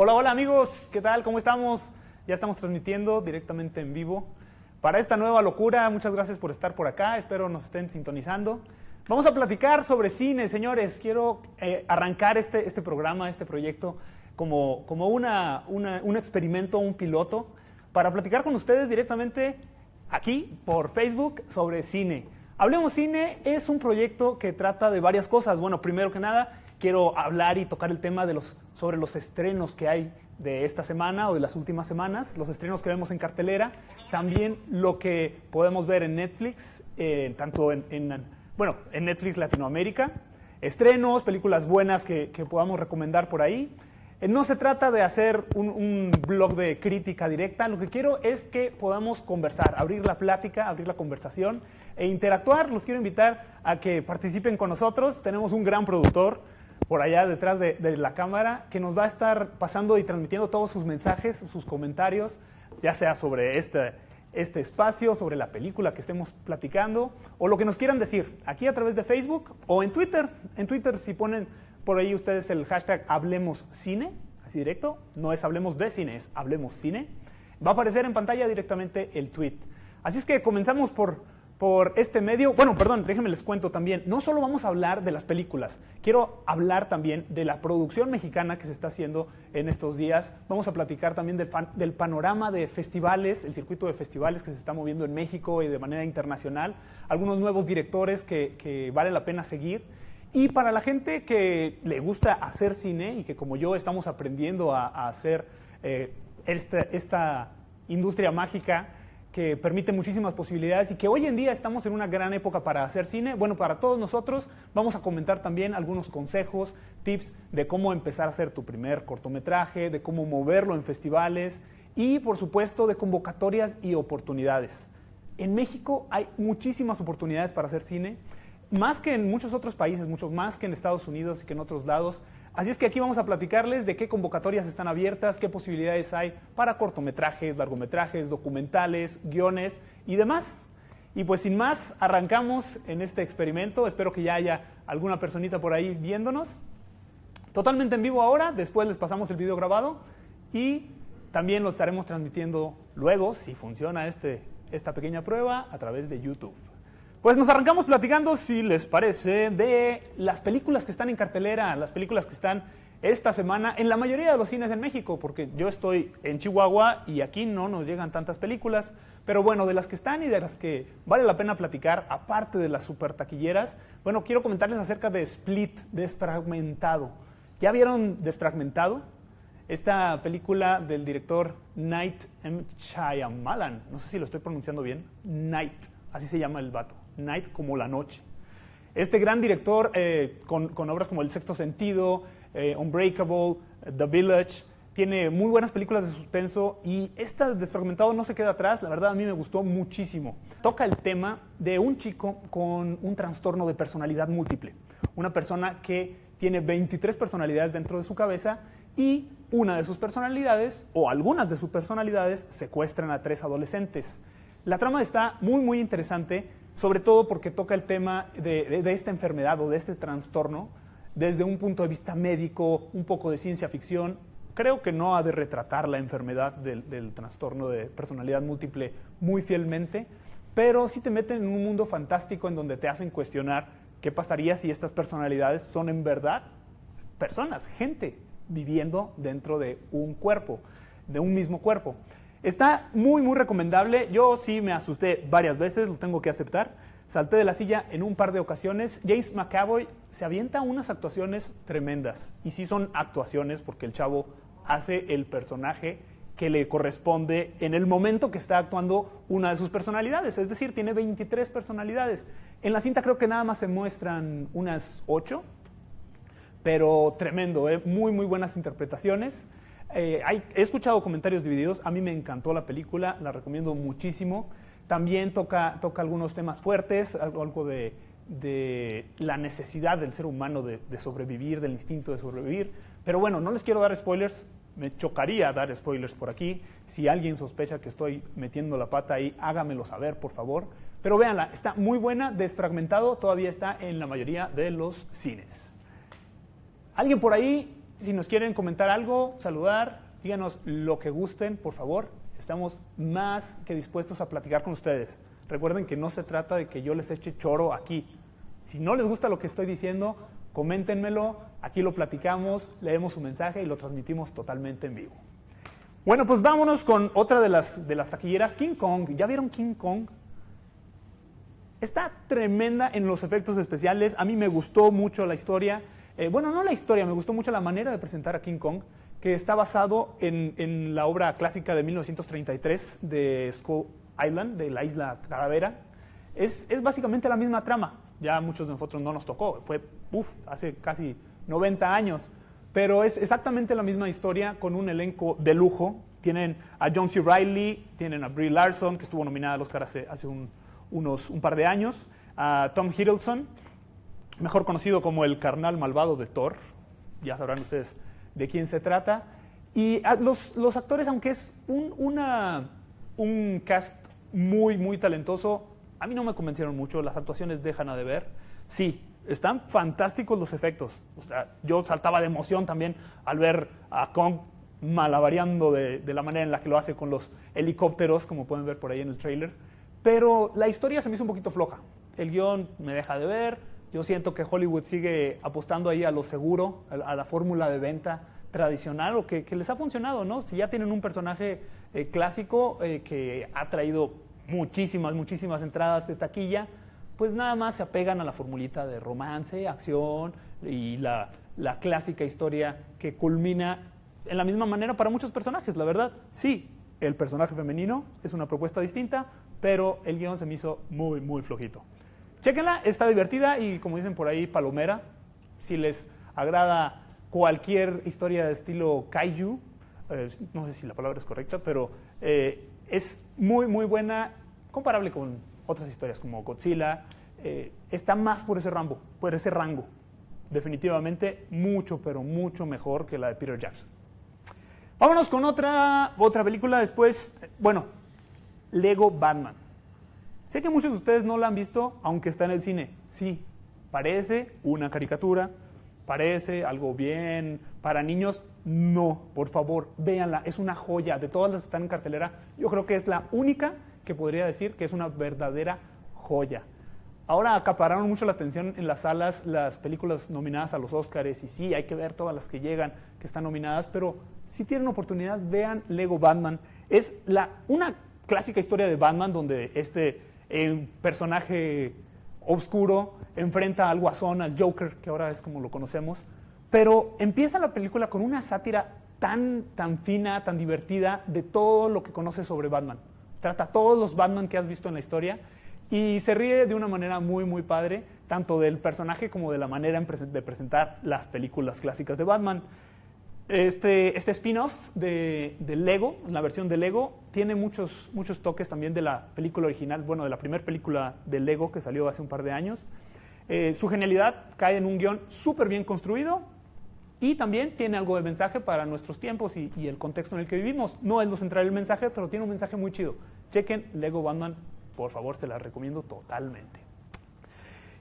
Hola, hola amigos, ¿qué tal? ¿Cómo estamos? Ya estamos transmitiendo directamente en vivo. Para esta nueva locura, muchas gracias por estar por acá, espero nos estén sintonizando. Vamos a platicar sobre cine, señores. Quiero eh, arrancar este, este programa, este proyecto, como, como una, una, un experimento, un piloto, para platicar con ustedes directamente aquí por Facebook sobre cine. Hablemos Cine es un proyecto que trata de varias cosas. Bueno, primero que nada, quiero hablar y tocar el tema de los, sobre los estrenos que hay de esta semana o de las últimas semanas, los estrenos que vemos en cartelera, también lo que podemos ver en Netflix, eh, tanto en, en, bueno, en Netflix Latinoamérica, estrenos, películas buenas que, que podamos recomendar por ahí. Eh, no se trata de hacer un, blog de crítica directa, lo que quiero es que podamos conversar, abrir la plática, abrir la conversación e interactuar. Los quiero invitar a que participen con nosotros. Tenemos un gran productor por allá detrás de, la cámara que nos va a estar pasando y transmitiendo todos sus mensajes, sus comentarios, ya sea sobre este, este espacio, sobre la película que estemos platicando o lo que nos quieran decir aquí a través de Facebook o en Twitter. En Twitter si ponen por ahí ustedes el hashtag Hablemos Cine, así directo, no es Hablemos de Cine, es Hablemos Cine. Va a aparecer en pantalla directamente el tweet. Así es que comenzamos por, por este medio. Bueno, perdón, déjenme les cuento también. No solo vamos a hablar de las películas, quiero hablar también de la producción mexicana que se está haciendo en estos días. Vamos a platicar también del, del panorama de festivales, el circuito de festivales que se está moviendo en México y de manera internacional. Algunos nuevos directores que, que vale la pena seguir. Y para la gente que le gusta hacer cine y que como yo estamos aprendiendo a, a hacer eh, esta, esta, industria mágica que permite muchísimas posibilidades y que hoy en día estamos en una gran época para hacer cine, bueno, para todos nosotros vamos a comentar también algunos consejos, tips de cómo empezar a hacer tu primer cortometraje, de cómo moverlo en festivales y por supuesto de convocatorias y oportunidades. En México hay muchísimas oportunidades para hacer cine más que en muchos otros países, mucho más que en Estados Unidos y que en otros lados. Así es que aquí vamos a platicarles de qué convocatorias están abiertas, qué posibilidades hay para cortometrajes, largometrajes, documentales, guiones y demás. Y pues sin más, arrancamos en este experimento. Espero que ya haya alguna personita por ahí viéndonos. Totalmente en vivo ahora, después les pasamos el video grabado y también lo estaremos transmitiendo luego, si funciona este, esta pequeña prueba, a través de YouTube. Pues nos arrancamos platicando, si les parece, de las películas que están en cartelera, las películas que están esta semana en la mayoría de los cines en México, porque yo estoy en Chihuahua y aquí no nos llegan tantas películas, pero bueno, de las que están y de las que vale la pena platicar, aparte de las super taquilleras, bueno, quiero comentarles acerca de Split, Desfragmentado. ¿Ya vieron Desfragmentado? Esta película del director Night M. Shyamalan, no sé si lo estoy pronunciando bien, Night, así se llama el vato. Night como la noche. Este gran director eh, con, con, obras como El Sexto Sentido, eh, Unbreakable, The Village, tiene muy buenas películas de suspenso y esta Desfragmentado no se queda atrás, la verdad a mí me gustó muchísimo. Toca el tema de un chico con un trastorno de personalidad múltiple, una persona que tiene 23 personalidades dentro de su cabeza y una de sus personalidades o algunas de sus personalidades secuestran a tres adolescentes. La trama está muy muy interesante sobre todo porque toca el tema de, esta enfermedad o de este trastorno desde un punto de vista médico, un poco de ciencia ficción. Creo que no ha de retratar la enfermedad del, del trastorno de personalidad múltiple muy fielmente, pero sí te meten en un mundo fantástico en donde te hacen cuestionar qué pasaría si estas personalidades son en verdad personas, gente viviendo dentro de un cuerpo, de un mismo cuerpo. Está muy, muy recomendable. Yo sí me asusté varias veces, lo tengo que aceptar. Salté de la silla en un par de ocasiones. James McAvoy se avienta unas actuaciones tremendas. Y sí son actuaciones porque el chavo hace el personaje que le corresponde en el momento que está actuando una de sus personalidades. Es decir, tiene 23 personalidades. En la cinta creo que nada más se muestran unas 8, pero tremendo, ¿eh? muy, muy buenas interpretaciones. Eh, he escuchado comentarios divididos, a mí me encantó la película, la recomiendo muchísimo. También toca, toca algunos temas fuertes, algo, algo de, de, la necesidad del ser humano de, de, sobrevivir, del instinto de sobrevivir. Pero bueno, no les quiero dar spoilers, me chocaría dar spoilers por aquí. Si alguien sospecha que estoy metiendo la pata ahí, hágamelo saber, por favor. Pero véanla, está muy buena, desfragmentado, todavía está en la mayoría de los cines. ¿Alguien por ahí Si nos quieren comentar algo, saludar, díganos lo que gusten, por favor. Estamos más que dispuestos a platicar con ustedes. Recuerden que no se trata de que yo les eche choro aquí. Si no les gusta lo que estoy diciendo, coméntenmelo, aquí lo platicamos, leemos su mensaje y lo transmitimos totalmente en vivo. Bueno, pues vámonos con otra de las, de las taquilleras, King Kong. ¿Ya vieron King Kong? Está tremenda en los efectos especiales. A mí me gustó mucho la historia. Eh, bueno, no la historia, me gustó mucho la manera de presentar a King Kong, que está basado en, la obra clásica de 1933 de Skull Island, de la isla Calavera. Es, básicamente la misma trama. Ya muchos de nosotros no nos tocó. Fue, uff, hace casi 90 años. Pero es exactamente la misma historia con un elenco de lujo. Tienen a John C. Reilly, tienen a Brie Larson, que estuvo nominada al Oscar hace, hace un, un par de años, a Tom Hiddleston, mejor conocido como el carnal malvado de Thor, ya sabrán ustedes de quién se trata, y los, los actores, aunque es un, una, un cast muy, muy talentoso, a mí no me convencieron mucho, las actuaciones dejan a deber, sí, están fantásticos los efectos, o sea, yo saltaba de emoción también al ver a Kong malavariando de, de la manera en la que lo hace con los helicópteros, como pueden ver por ahí en el trailer, pero la historia se me hizo un poquito floja. El guion me deja de ver. Yo siento que Hollywood sigue apostando ahí a lo seguro, a la fórmula de venta tradicional o que, les ha funcionado, ¿no? Si ya tienen un personaje eh, clásico eh, que ha traído muchísimas, muchísimas entradas de taquilla, pues nada más se apegan a la formulita de romance, acción y la, la clásica historia que culmina en la misma manera para muchos personajes, la verdad. Sí, el personaje femenino es una propuesta distinta, pero el guion se me hizo muy, muy flojito. Chequenla, está divertida y como dicen por ahí, palomera. Si les agrada cualquier historia de estilo kaiju, eh, no sé si la palabra es correcta, pero eh, es muy, muy buena, comparable con otras historias como Godzilla. Eh, está más por ese, rango, por ese rango. Definitivamente mucho, pero mucho mejor que la de Peter Jackson. Vámonos con otra, otra película después. Bueno, Lego Batman. Sé que muchos de ustedes no la han visto, aunque está en el cine. Sí, parece una caricatura, parece algo bien para niños. No, por favor, véanla. Es una joya. De todas las que están en cartelera, yo creo que es la única que podría decir que es una verdadera joya. Ahora acapararon mucho la atención en las salas las películas nominadas a los Oscars y sí, hay que ver todas las que llegan, que están nominadas, pero si tienen oportunidad, vean Lego Batman. Es la, una clásica historia de Batman donde este eh, personaje oscuro enfrenta al guasón, al Joker, que ahora es como lo conocemos, pero empieza la película con una sátira tan, tan fina, tan divertida de todo lo que conoces sobre Batman. Trata todos los Batman que has visto en la historia y se ríe de una manera muy, muy padre, tanto del personaje como de la manera de presentar las películas clásicas de Batman. Este, este spin-off de, Lego, la versión de Lego, tiene muchos, muchos toques también de la película original, bueno, de la primera película de Lego que salió hace un par de años. Eh, su genialidad cae en un guion súper bien construido y también tiene algo de mensaje para nuestros tiempos y, y, el contexto en el que vivimos. No es lo central del mensaje, pero tiene un mensaje muy chido. Chequen Lego Batman, por favor, se la recomiendo totalmente.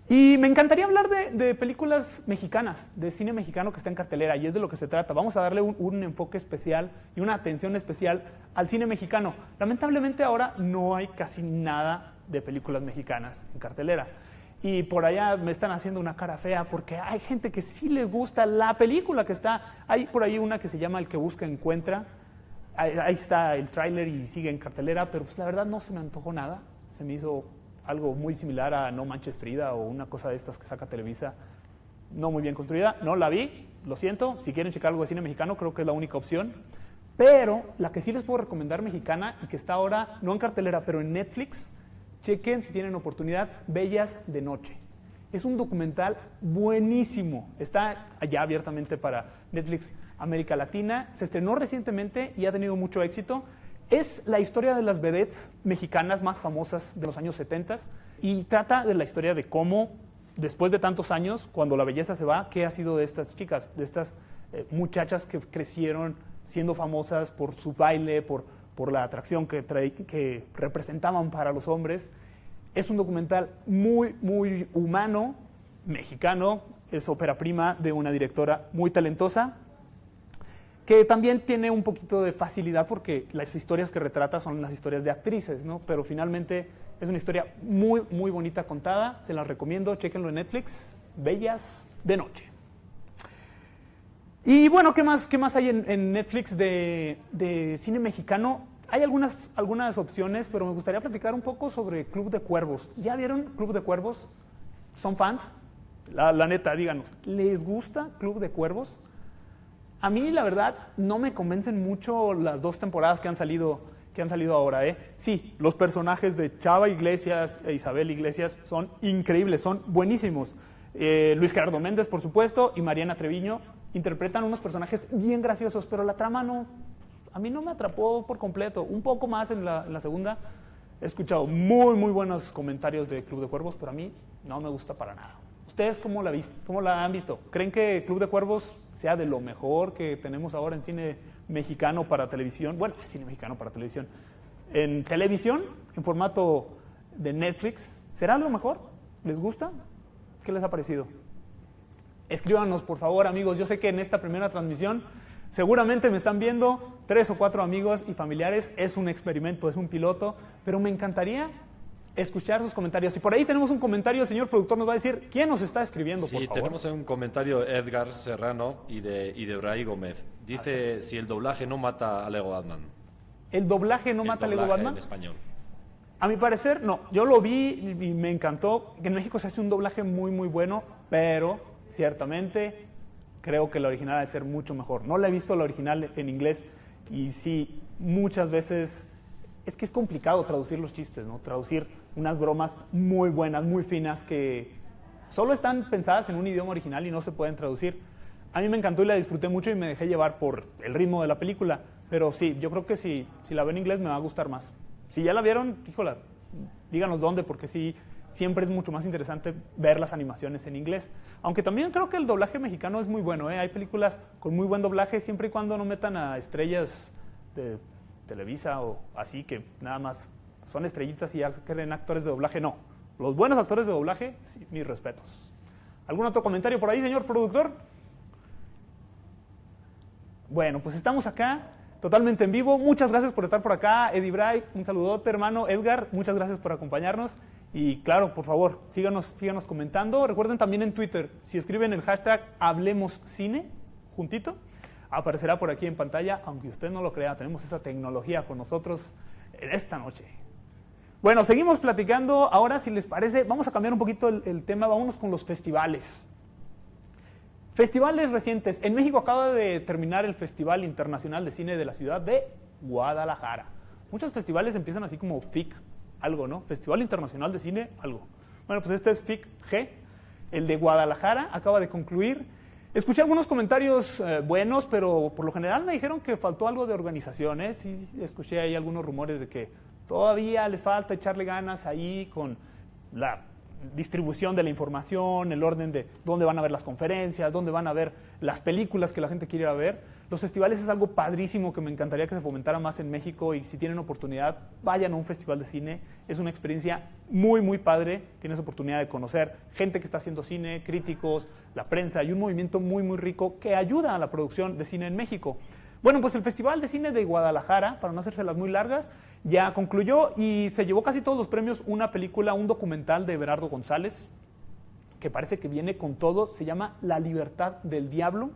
Y me encantaría hablar de, películas mexicanas, de cine mexicano que está en cartelera, y es de lo que se trata. Vamos a darle un, enfoque especial y una atención especial al cine mexicano. Lamentablemente ahora no hay casi nada de películas mexicanas en cartelera. Y por allá me están haciendo una cara fea porque hay gente que sí les gusta la película que está. Hay por ahí una que se llama El que busca encuentra. Ahí, está el tráiler y sigue en cartelera, pero pues la verdad no se me antojó nada. Se me hizo algo muy similar a No Manches Frida o una cosa de estas que saca Televisa, no muy bien construida. No la vi, lo siento. Si quieren checar algo de cine mexicano, creo que es la única opción. Pero la que sí les puedo recomendar mexicana y que está ahora, no en cartelera, pero en Netflix, chequen si tienen oportunidad, Bellas de Noche. Es un documental buenísimo. Está allá abiertamente para Netflix América Latina. Se estrenó recientemente y ha tenido mucho éxito. Es la historia de las vedettes mexicanas más famosas de los años 70 y trata de la historia de cómo, después de tantos años, cuando la belleza se va, qué ha sido de estas chicas, de estas eh, muchachas que crecieron siendo famosas por su baile, por, la atracción que representaban para los hombres. Es un documental muy, muy humano, mexicano, es ópera prima de una directora muy talentosa. Que también tiene un poquito de facilidad porque las historias que retrata son las historias de actrices, ¿no? Pero finalmente es una historia muy, muy bonita contada, se las recomiendo, chequenlo en Netflix, Bellas de Noche. Y bueno, ¿qué más, qué más hay en, Netflix de, cine mexicano? Hay algunas, algunas opciones, pero me gustaría platicar un poco sobre Club de Cuervos. ¿Ya vieron Club de Cuervos? ¿Son fans? La neta, díganos, ¿les gusta Club de Cuervos? A mí, la verdad, no me convencen mucho las dos temporadas que han salido, que han salido ahora. ¿eh? Sí, los personajes de Chava Iglesias e Isabel Iglesias son increíbles, son buenísimos. Eh, Luis Gerardo Méndez, por supuesto, y Mariana Treviño interpretan unos personajes bien graciosos, pero la trama no, a mí no me atrapó por completo. Un poco más en la, segunda. He escuchado muy, muy buenos comentarios de Club de Cuervos, pero a mí no me gusta para nada. ¿Ustedes cómo la, cómo la han visto? ¿Creen que Club de Cuervos sea de lo mejor que tenemos ahora en cine mexicano para televisión? Bueno, cine mexicano para televisión. En televisión, en formato de Netflix, ¿será lo mejor? ¿Les gusta? ¿Qué les ha parecido? Escríbanos, por favor, amigos. Yo sé que en esta primera transmisión seguramente me están viendo tres o cuatro amigos y familiares. Es un experimento, es un piloto, pero me encantaría escuchar sus comentarios. Y por ahí tenemos un comentario, el señor productor nos va a decir quién nos está escribiendo, sí, por favor. tenemos un comentario Edgar Serrano y de, y de Bray Gómez. Dice si el doblaje no mata a Lego Batman. ¿El doblaje no mata a Lego Batman? en español. A mi parecer, no. Yo lo vi y me encantó. En México se hace un doblaje muy, muy bueno, pero ciertamente creo que la original debe ser mucho mejor. No la he visto la original en inglés y sí, muchas veces es que es complicado traducir los chistes, ¿no? Traducir unas bromas muy buenas, muy finas que solo están pensadas en un idioma original y no se pueden traducir. A mí me encantó y la disfruté mucho y me dejé llevar por el ritmo de la película. Pero sí, yo creo que si, si la ven en inglés me va a gustar más. Si ya la vieron, híjola, díganos dónde, porque sí, siempre es mucho más interesante ver las animaciones en inglés. Aunque también creo que el doblaje mexicano es muy bueno. ¿eh? Hay películas con muy buen doblaje siempre y cuando no metan a estrellas de Televisa o así, que nada más son estrellitas y creen actores de doblaje. No, los buenos actores de doblaje, sí, mis respetos. ¿Algún otro comentario por ahí, señor productor? Bueno, pues estamos acá totalmente en vivo. Muchas gracias por estar por acá. Eddie Bray, un saludote, hermano. Edgar, muchas gracias por acompañarnos. Y claro, por favor, síganos, síganos comentando. Recuerden también en Twitter, si escriben el hashtag Hablemos Cine, juntito, aparecerá por aquí en pantalla, aunque usted no lo crea, tenemos esa tecnología con nosotros en esta noche. Bueno, seguimos platicando. Ahora, si les parece, vamos a cambiar un poquito el, tema, vámonos con los festivales. Festivales recientes. En México acaba de terminar el Festival Internacional de Cine de la ciudad de Guadalajara. Muchos festivales empiezan así como FIC, algo, ¿no? Festival Internacional de Cine, algo. Bueno, pues este es FIC G. El de Guadalajara acaba de concluir Escuché algunos comentarios eh, buenos, pero por lo general me dijeron que faltó algo de organizaciones y escuché ahí algunos rumores de que todavía les falta echarle ganas ahí con la distribución de la información, el orden de dónde van a ver las conferencias, dónde van a ver las películas que la gente quiere ver. Los festivales es algo padrísimo que me encantaría que se fomentara más en México y si tienen oportunidad, vayan a un festival de cine. Es una experiencia muy, muy padre. Tienes oportunidad de conocer gente que está haciendo cine, críticos, la prensa y un movimiento muy, muy rico que ayuda a la producción de cine en México. Bueno, pues el Festival de Cine de Guadalajara, para no hacérselas muy largas, ya concluyó y se llevó casi todos los premios una película, un documental de Berardo González, que parece que viene con todo, se llama La libertad del diablo.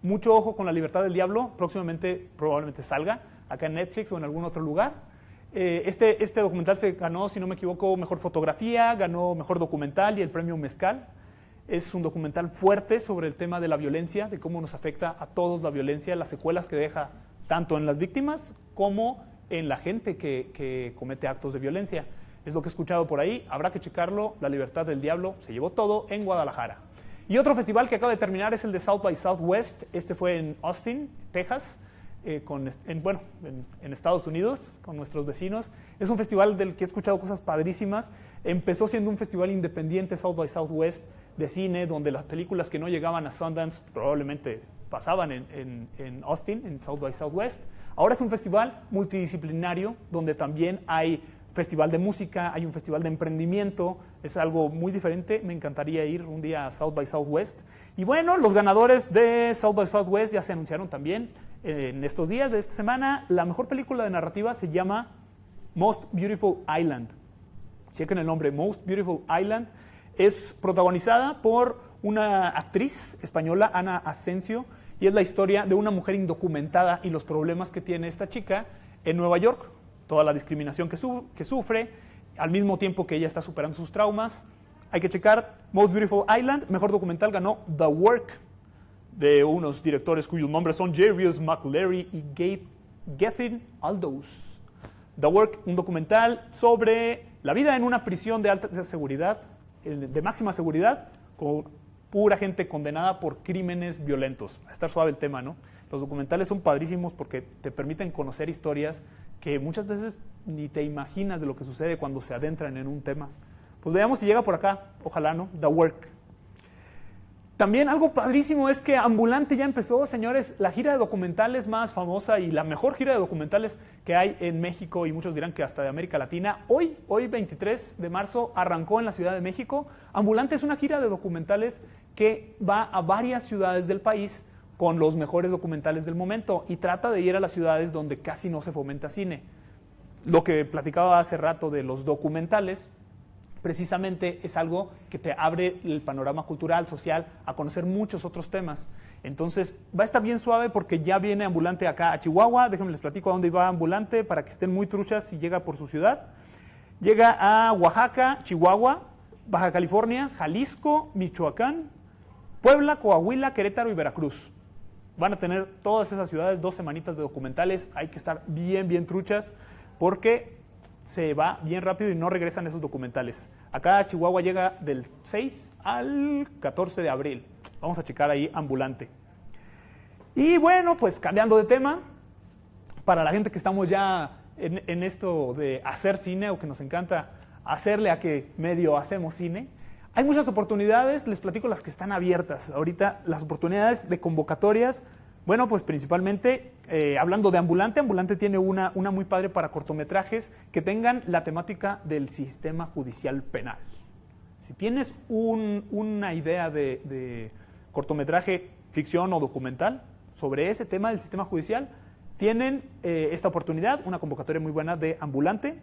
Mucho ojo con La libertad del diablo, próximamente probablemente salga acá en Netflix o en algún otro lugar. Eh, este, este documental se ganó, si no me equivoco, mejor fotografía, ganó mejor documental y el premio Mezcal. Es un documental fuerte sobre el tema de la violencia, de cómo nos afecta a todos la violencia, las secuelas que deja tanto en las víctimas como en la gente que, comete actos de violencia. Es lo que he escuchado por ahí, habrá que checarlo. La Libertad del Diablo se llevó todo en Guadalajara. Y otro festival que acaba de terminar es el de South by Southwest. Este fue en Austin, Texas, eh, con, en, bueno, en, Estados Unidos, con nuestros vecinos. Es un festival del que he escuchado cosas padrísimas. Empezó siendo un festival independiente, South by Southwest, de cine, donde las películas que no llegaban a Sundance probablemente pasaban en, en Austin, en South by Southwest. Ahora es un festival multidisciplinario donde también hay festival de música, hay un festival de emprendimiento, es algo muy diferente, me encantaría ir un día a South by Southwest. Y bueno, los ganadores de South by Southwest ya se anunciaron también en estos días de esta semana. La mejor película de narrativa se llama Most Beautiful Island. Chequen el nombre, Most Beautiful Island. Es protagonizada por una actriz española, Ana Asensio, y es la historia de una mujer indocumentada y los problemas que tiene esta chica en Nueva York, toda la discriminación que, que sufre, al mismo tiempo que ella está superando sus traumas. Hay que checar Most Beautiful Island, mejor documental ganó The Work, de unos directores cuyos nombres son Jarius McLary y Gabe Gethin Aldous. The Work, un documental sobre la vida en una prisión de alta seguridad, de máxima seguridad, con pura gente condenada por crímenes violentos. A estar suave el tema, ¿no? Los documentales son padrísimos porque te permiten conocer historias que muchas veces ni te imaginas de lo que sucede cuando se adentran en un tema. Pues veamos si llega por acá, ojalá, ¿no? The Work. También algo padrísimo es que Ambulante ya empezó, señores, la gira de documentales más famosa y la mejor gira de documentales que hay en México y muchos dirán que hasta de América Latina. Hoy, hoy 23 de marzo, arrancó en la Ciudad de México. Ambulante es una gira de documentales que va a varias ciudades del país con los mejores documentales del momento y trata de ir a las ciudades donde casi no se fomenta cine. Lo que platicaba hace rato de los documentales, precisamente es algo que te abre el panorama cultural, social, a conocer muchos otros temas. Entonces, va a estar bien suave porque ya viene ambulante acá a Chihuahua. Déjenme les platico a dónde va ambulante para que estén muy truchas si llega por su ciudad. Llega a Oaxaca, Chihuahua, Baja California, Jalisco, Michoacán, Puebla, Coahuila, Querétaro y Veracruz. Van a tener todas esas ciudades dos semanitas de documentales. Hay que estar bien, bien truchas porque se va bien rápido y no regresan esos documentales. Acá Chihuahua llega del 6 al 14 de abril. Vamos a checar ahí ambulante. Y bueno, pues cambiando de tema, para la gente que estamos ya en, en, esto de hacer cine o que nos encanta hacerle a que medio hacemos cine, hay muchas oportunidades, les platico las que están abiertas. Ahorita las oportunidades de convocatorias bueno, pues principalmente eh, hablando de Ambulante, Ambulante tiene una, una muy padre para cortometrajes que tengan la temática del sistema judicial penal. Si tienes una idea de, cortometraje, ficción o documental sobre ese tema del sistema judicial, tienen eh, esta oportunidad, una convocatoria muy buena de Ambulante.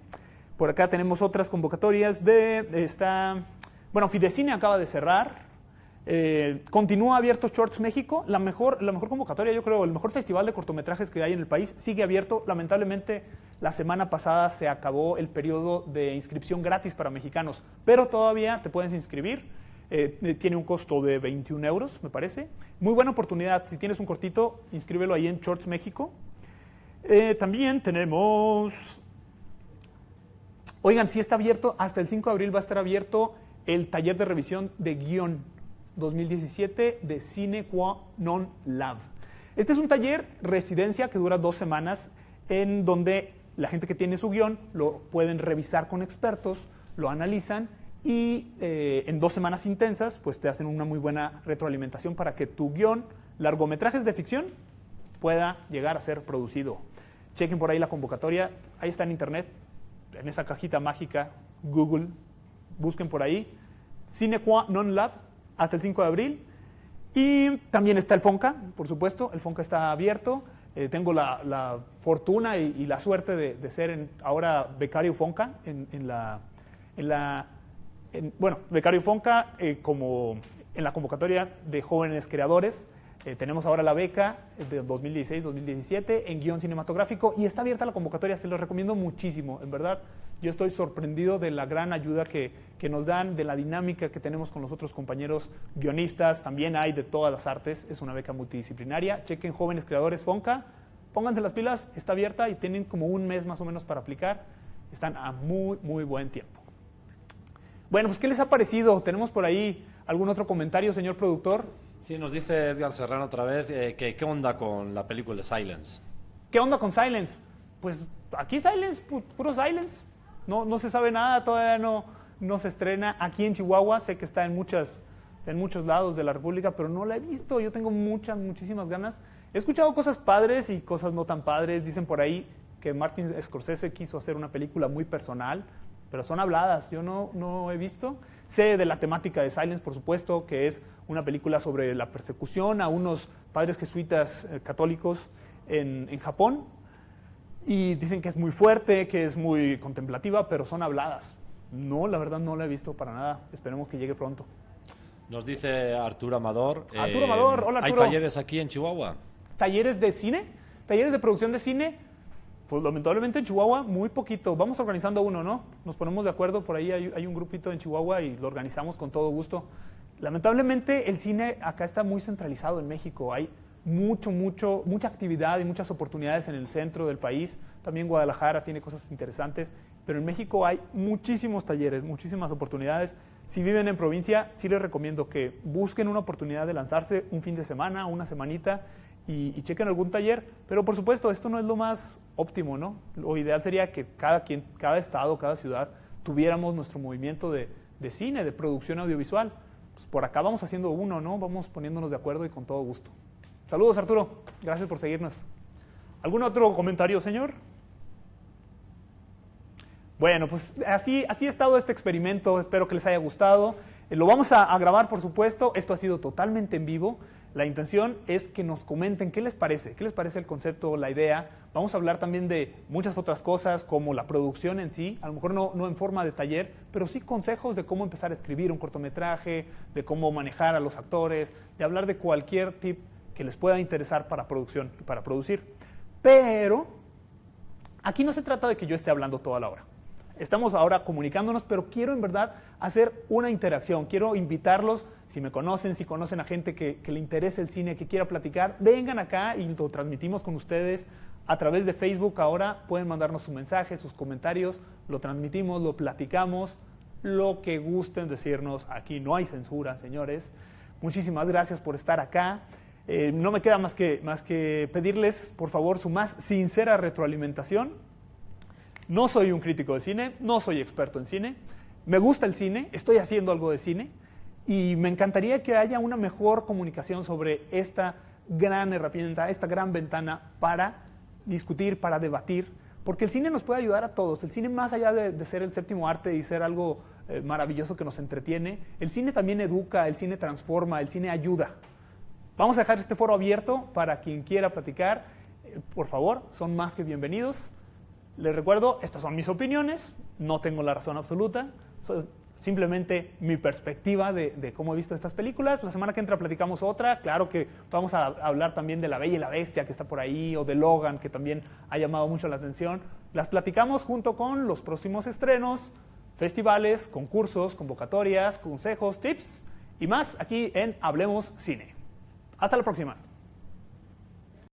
Por acá tenemos otras convocatorias de esta, bueno, Fidecine acaba de cerrar, eh, continúa abierto Shorts México, la mejor, la mejor convocatoria, yo creo, el mejor festival de cortometrajes que hay en el país, sigue abierto. Lamentablemente, la semana pasada se acabó el periodo de inscripción gratis para mexicanos, pero todavía te puedes inscribir. Eh, tiene un costo de 21 euros, me parece. Muy buena oportunidad. Si tienes un cortito, inscríbelo ahí en Shorts México. Eh, también tenemos. Oigan, si está abierto, hasta el 5 de abril va a estar abierto el taller de revisión de guion 2017 de Cine Qua Non Lab. Este es un taller residencia que dura dos semanas en donde la gente que tiene su guion lo pueden revisar con expertos, lo analizan y eh, en dos semanas intensas pues te hacen una muy buena retroalimentación para que tu guion, largometrajes de ficción, pueda llegar a ser producido. Chequen por ahí la convocatoria, ahí está en internet, en esa cajita mágica, Google, busquen por ahí, Cine Qua Non Lab, hasta el 5 de abril. Y también está el FONCA, por supuesto, el FONCA está abierto. Eh, tengo la, fortuna y, la suerte de, ser ahora becario FONCA en, la, en la bueno, becario FONCA eh, como en la convocatoria de jóvenes creadores. Eh, tenemos ahora la beca de 2016-2017 en guion cinematográfico y está abierta la convocatoria, se lo recomiendo muchísimo, en verdad. Yo estoy sorprendido de la gran ayuda que, que, nos dan, de la dinámica que tenemos con los otros compañeros guionistas, también hay de todas las artes, es una beca multidisciplinaria. Chequen Jóvenes Creadores Fonca, pónganse las pilas, está abierta y tienen como un mes más o menos para aplicar, están a muy, muy buen tiempo. Bueno, pues ¿qué les ha parecido? ¿Tenemos por ahí algún otro comentario, señor productor? Sí, nos dice Edgar Serrano otra vez eh, que qué onda con la película Silence. ¿Qué onda con Silence? Pues aquí Silence, puro Silence. No, no se sabe nada, todavía no, no se estrena. Aquí en Chihuahua sé que está en, muchas, en muchos lados de la República, pero no la he visto. Yo tengo muchas, muchísimas ganas. He escuchado cosas padres y cosas no tan padres. Dicen por ahí que Martin Scorsese quiso hacer una película muy personal, pero son habladas, yo no, no he visto. Sé de la temática de Silence, por supuesto, que es una película sobre la persecución a unos padres jesuitas eh, católicos en, en Japón. Y dicen que es muy fuerte, que es muy contemplativa, pero son habladas. No, la verdad no la he visto para nada. Esperemos que llegue pronto. Nos dice Arturo Amador. Arturo Amador, hola, ¿Hay Arturo. talleres aquí en Chihuahua? talleres de cine, talleres de producción de cine, pues lamentablemente en Chihuahua muy poquito. Vamos organizando uno, ¿no? Nos ponemos de acuerdo, por ahí hay, un grupito en Chihuahua y lo organizamos con todo gusto. Lamentablemente el cine acá está muy centralizado en México. Hay mucho, mucho, mucha actividad y muchas oportunidades en el centro del país. También Guadalajara tiene cosas interesantes, pero en México hay muchísimos talleres, muchísimas oportunidades. Si viven en provincia, sí les recomiendo que busquen una oportunidad de lanzarse un fin de semana, una semanita y, y chequen algún taller. Pero por supuesto, esto no es lo más óptimo, ¿no? Lo ideal sería que cada, quien, cada estado, cada ciudad tuviéramos nuestro movimiento de, de cine, de producción audiovisual. Pues por acá vamos haciendo uno, ¿no? Vamos poniéndonos de acuerdo y con todo gusto. Saludos, Arturo. Gracias por seguirnos. ¿Algún otro comentario, señor? Bueno, pues así, así ha estado este experimento. Espero que les haya gustado. Eh, lo vamos a, a grabar, por supuesto. Esto ha sido totalmente en vivo. La intención es que nos comenten qué les parece, qué les parece el concepto, la idea. Vamos a hablar también de muchas otras cosas, como la producción en sí, a lo mejor no, no en forma de taller, pero sí consejos de cómo empezar a escribir un cortometraje, de cómo manejar a los actores, de hablar de cualquier tip que les pueda interesar para producción, para producir. Pero aquí no se trata de que yo esté hablando toda la hora. Estamos ahora comunicándonos, pero quiero en verdad hacer una interacción. Quiero invitarlos, si me conocen, si conocen a gente que, le interese el cine, que quiera platicar, vengan acá y lo transmitimos con ustedes a través de Facebook. Ahora pueden mandarnos sus mensajes, sus comentarios, lo transmitimos, lo platicamos, lo que gusten decirnos. Aquí no hay censura, señores. Muchísimas gracias por estar acá. Eh, no me queda más que, más que pedirles, por favor, su más sincera retroalimentación. No soy un crítico de cine, no soy experto en cine. Me gusta el cine, estoy haciendo algo de cine y me encantaría que haya una mejor comunicación sobre esta gran herramienta, esta gran ventana para discutir, para debatir, porque el cine nos puede ayudar a todos. El cine, más allá de, ser el séptimo arte y ser algo eh, maravilloso que nos entretiene, el cine también educa, el cine transforma, el cine ayuda. Vamos a dejar este foro abierto para quien quiera platicar. Eh, por favor, son más que bienvenidos. Les recuerdo, estas son mis opiniones, no tengo la razón absoluta, so- simplemente mi perspectiva de, de cómo he visto estas películas. La semana que entra platicamos otra, claro que vamos a hablar también de La Bella y la Bestia que está por ahí, o de Logan que también ha llamado mucho la atención. Las platicamos junto con los próximos estrenos, festivales, concursos, convocatorias, consejos, tips y más aquí en Hablemos Cine. Hasta la próxima.